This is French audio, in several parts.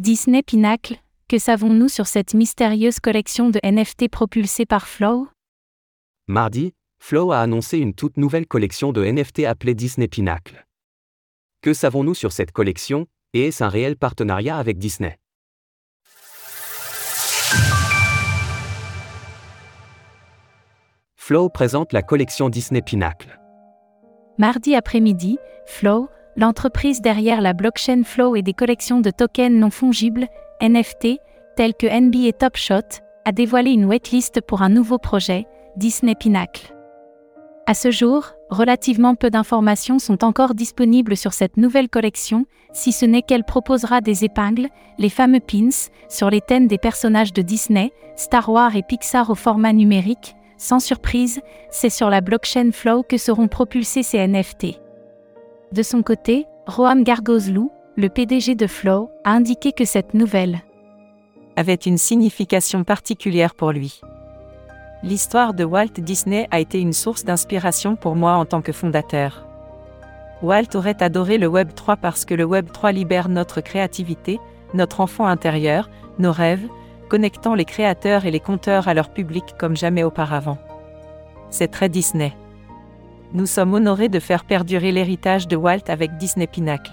Disney Pinacle, que savons-nous sur cette mystérieuse collection de NFT propulsée par Flow? Mardi, Flow a annoncé une toute nouvelle collection de NFT appelée Disney Pinacle. Que savons-nous sur cette collection, et est-ce un réel partenariat avec Disney? Flow présente la collection Disney Pinacle. Mardi après-midi, Flow, l'entreprise derrière la blockchain Flow et des collections de tokens non fongibles, NFT, tels que NBA Top Shot, a dévoilé une waitlist pour un nouveau projet, Disney Pinacle. À ce jour, relativement peu d'informations sont encore disponibles sur cette nouvelle collection, si ce n'est qu'elle proposera des épingles, les fameux pins, sur les thèmes des personnages de Disney, Star Wars et Pixar au format numérique. Sans surprise, c'est sur la blockchain Flow que seront propulsés ces NFT. De son côté, Roam Gargozlou, le PDG de Flow, a indiqué que cette nouvelle avait une signification particulière pour lui. L'histoire de Walt Disney a été une source d'inspiration pour moi en tant que fondateur. Walt aurait adoré le Web 3 parce que le Web 3 libère notre créativité, notre enfant intérieur, nos rêves, connectant les créateurs et les conteurs à leur public comme jamais auparavant. C'est très Disney. Nous sommes honorés de faire perdurer l'héritage de Walt avec Disney Pinacle.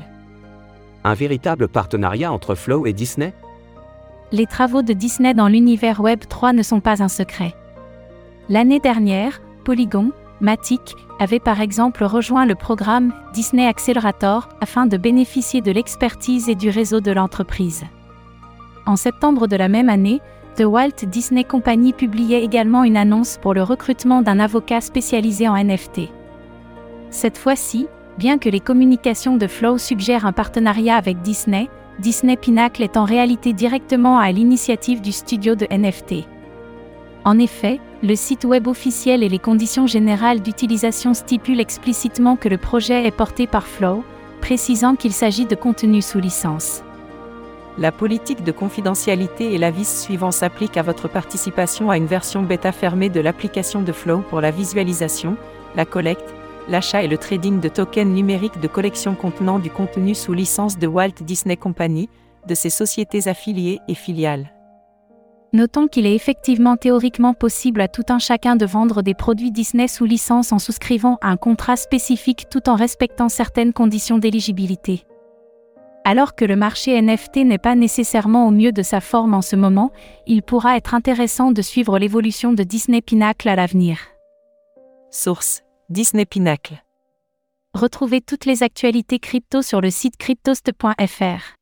Un véritable partenariat entre Flow et Disney? Les travaux de Disney dans l'univers Web 3 ne sont pas un secret. L'année dernière, Polygon, Matic, avait par exemple rejoint le programme Disney Accelerator afin de bénéficier de l'expertise et du réseau de l'entreprise. En septembre de la même année, The Walt Disney Company publiait également une annonce pour le recrutement d'un avocat spécialisé en NFT. Cette fois-ci, bien que les communications de Flow suggèrent un partenariat avec Disney, Disney Pinacle est en réalité directement à l'initiative du studio de NFT. En effet, le site web officiel et les conditions générales d'utilisation stipulent explicitement que le projet est porté par Flow, précisant qu'il s'agit de contenu sous licence. La politique de confidentialité et l'avis suivant s'appliquent à votre participation à une version bêta fermée de l'application de Flow pour la visualisation, la collecte, l'achat et le trading de tokens numériques de collection contenant du contenu sous licence de Walt Disney Company, de ses sociétés affiliées et filiales. Notons qu'il est effectivement théoriquement possible à tout un chacun de vendre des produits Disney sous licence en souscrivant à un contrat spécifique tout en respectant certaines conditions d'éligibilité. Alors que le marché NFT n'est pas nécessairement au mieux de sa forme en ce moment, il pourra être intéressant de suivre l'évolution de Disney Pinacle à l'avenir. Source Disney Pinacle. Retrouvez toutes les actualités crypto sur le site cryptost.fr.